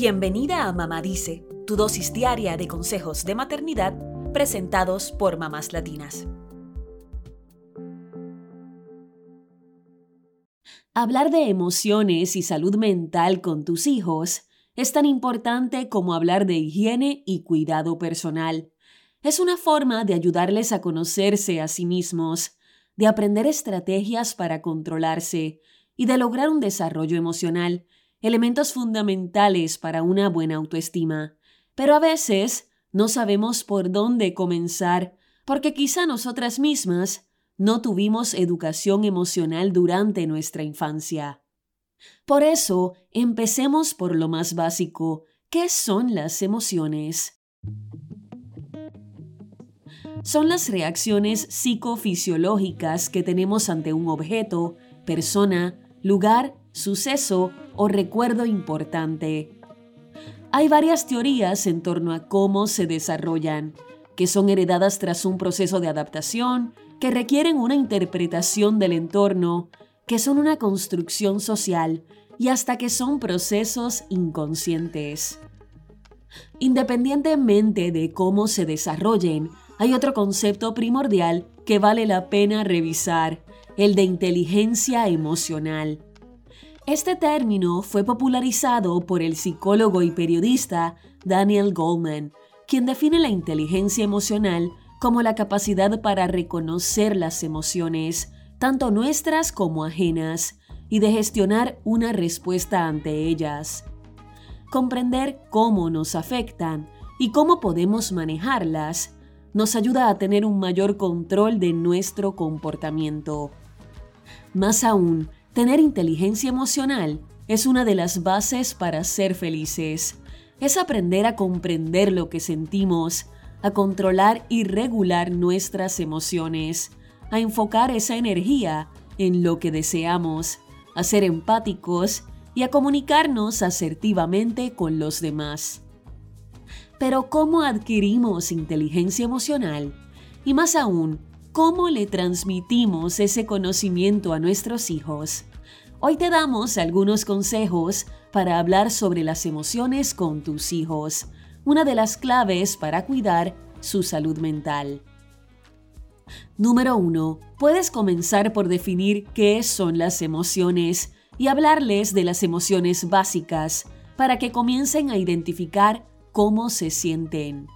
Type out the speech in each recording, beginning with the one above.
Bienvenida a Mamá Dice, tu dosis diaria de consejos de maternidad presentados por mamás latinas. Hablar de emociones y salud mental con tus hijos es tan importante como hablar de higiene y cuidado personal. Es una forma de ayudarles a conocerse a sí mismos, de aprender estrategias para controlarse y de lograr un desarrollo emocional, elementos fundamentales para una buena autoestima. Pero a veces no sabemos por dónde comenzar, porque quizá nosotras mismas no tuvimos educación emocional durante nuestra infancia. Por eso, empecemos por lo más básico. ¿Qué son las emociones? Son las reacciones psicofisiológicas que tenemos ante un objeto, persona, lugar, suceso o recuerdo importante. Hay varias teorías en torno a cómo se desarrollan, que son heredadas tras un proceso de adaptación, que requieren una interpretación del entorno, que son una construcción social y hasta que son procesos inconscientes. Independientemente de cómo se desarrollen, hay otro concepto primordial que vale la pena revisar, el de inteligencia emocional. Este término fue popularizado por el psicólogo y periodista Daniel Goldman, quien define la inteligencia emocional como la capacidad para reconocer las emociones, tanto nuestras como ajenas, y de gestionar una respuesta ante ellas. Comprender cómo nos afectan y cómo podemos manejarlas nos ayuda a tener un mayor control de nuestro comportamiento. Más aún, tener inteligencia emocional es una de las bases para ser felices. Es aprender a comprender lo que sentimos, a controlar y regular nuestras emociones, a enfocar esa energía en lo que deseamos, a ser empáticos y a comunicarnos asertivamente con los demás. Pero ¿cómo adquirimos inteligencia emocional? Y más aún, ¿cómo le transmitimos ese conocimiento a nuestros hijos? Hoy te damos algunos consejos para hablar sobre las emociones con tus hijos, una de las claves para cuidar su salud mental. Número 1. Puedes comenzar por definir qué son las emociones y hablarles de las emociones básicas para que comiencen a identificar cómo se sienten.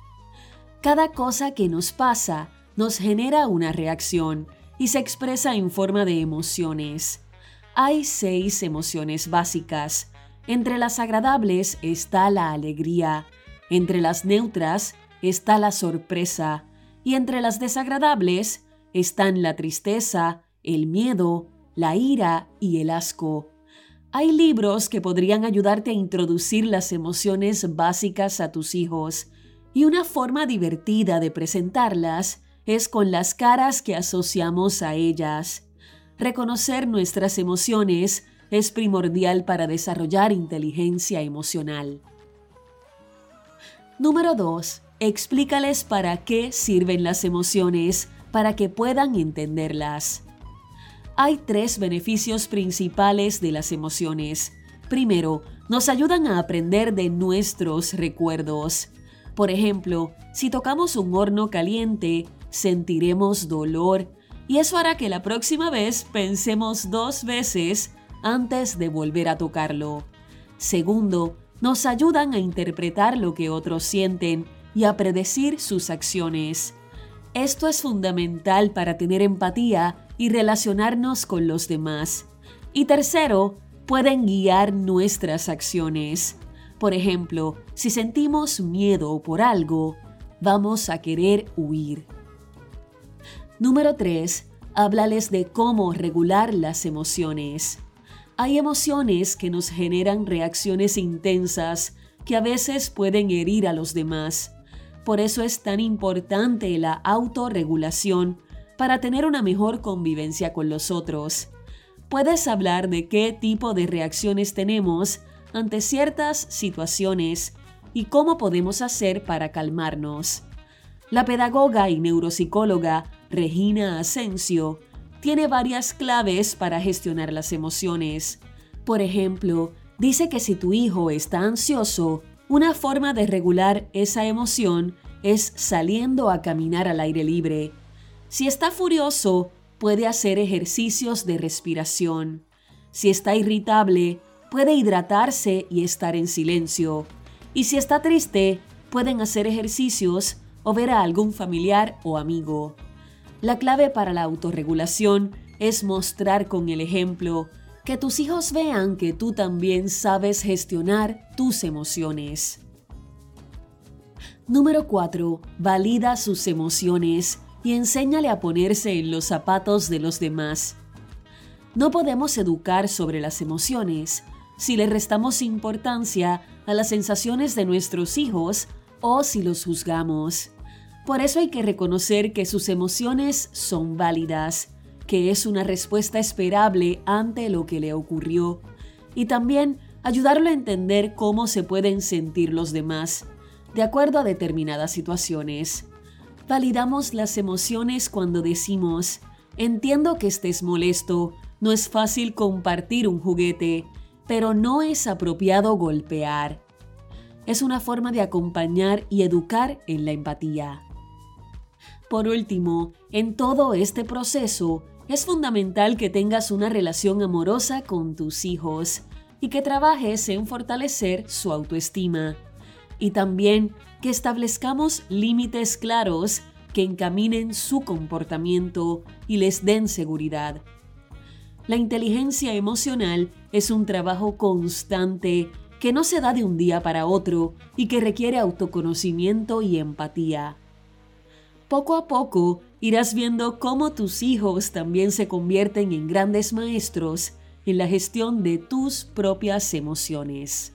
Cada cosa que nos pasa nos genera una reacción y se expresa en forma de emociones. Hay seis emociones básicas. Entre las agradables está la alegría, entre las neutras está la sorpresa, y entre las desagradables están la tristeza, el miedo, la ira y el asco. Hay libros que podrían ayudarte a introducir las emociones básicas a tus hijos, y una forma divertida de presentarlas es con las caras que asociamos a ellas. Reconocer nuestras emociones es primordial para desarrollar inteligencia emocional. Número 2. Explícales para qué sirven las emociones para que puedan entenderlas. Hay tres beneficios principales de las emociones. Primero, nos ayudan a aprender de nuestros recuerdos. Por ejemplo, si tocamos un horno caliente, sentiremos dolor y eso hará que la próxima vez pensemos dos veces antes de volver a tocarlo. Segundo, nos ayudan a interpretar lo que otros sienten y a predecir sus acciones. Esto es fundamental para tener empatía y relacionarnos con los demás. Y tercero, pueden guiar nuestras acciones. Por ejemplo, si sentimos miedo por algo, vamos a querer huir. Número 3. Háblales de cómo regular las emociones. Hay emociones que nos generan reacciones intensas que a veces pueden herir a los demás. Por eso es tan importante la autorregulación para tener una mejor convivencia con los otros. Puedes hablar de qué tipo de reacciones tenemos ante ciertas situaciones y cómo podemos hacer para calmarnos. La pedagoga y neuropsicóloga Regina Asensio tiene varias claves para gestionar las emociones. Por ejemplo, dice que si tu hijo está ansioso, una forma de regular esa emoción es saliendo a caminar al aire libre. Si está furioso, puede hacer ejercicios de respiración. Si está irritable, puede hidratarse y estar en silencio. Y si está triste, pueden hacer ejercicios o ver a algún familiar o amigo. La clave para la autorregulación es mostrar con el ejemplo que tus hijos vean que tú también sabes gestionar tus emociones. Número 4. Valida sus emociones y enséñale a ponerse en los zapatos de los demás. No podemos educar sobre las emociones si le restamos importancia a las sensaciones de nuestros hijos o si los juzgamos. Por eso hay que reconocer que sus emociones son válidas, que es una respuesta esperable ante lo que le ocurrió, y también ayudarlo a entender cómo se pueden sentir los demás, de acuerdo a determinadas situaciones. Validamos las emociones cuando decimos, entiendo que estés molesto, no es fácil compartir un juguete, pero no es apropiado golpear. Es una forma de acompañar y educar en la empatía. Por último, en todo este proceso, es fundamental que tengas una relación amorosa con tus hijos y que trabajes en fortalecer su autoestima. Y también que establezcamos límites claros que encaminen su comportamiento y les den seguridad. La inteligencia emocional es un trabajo constante que no se da de un día para otro y que requiere autoconocimiento y empatía. Poco a poco irás viendo cómo tus hijos también se convierten en grandes maestros en la gestión de tus propias emociones.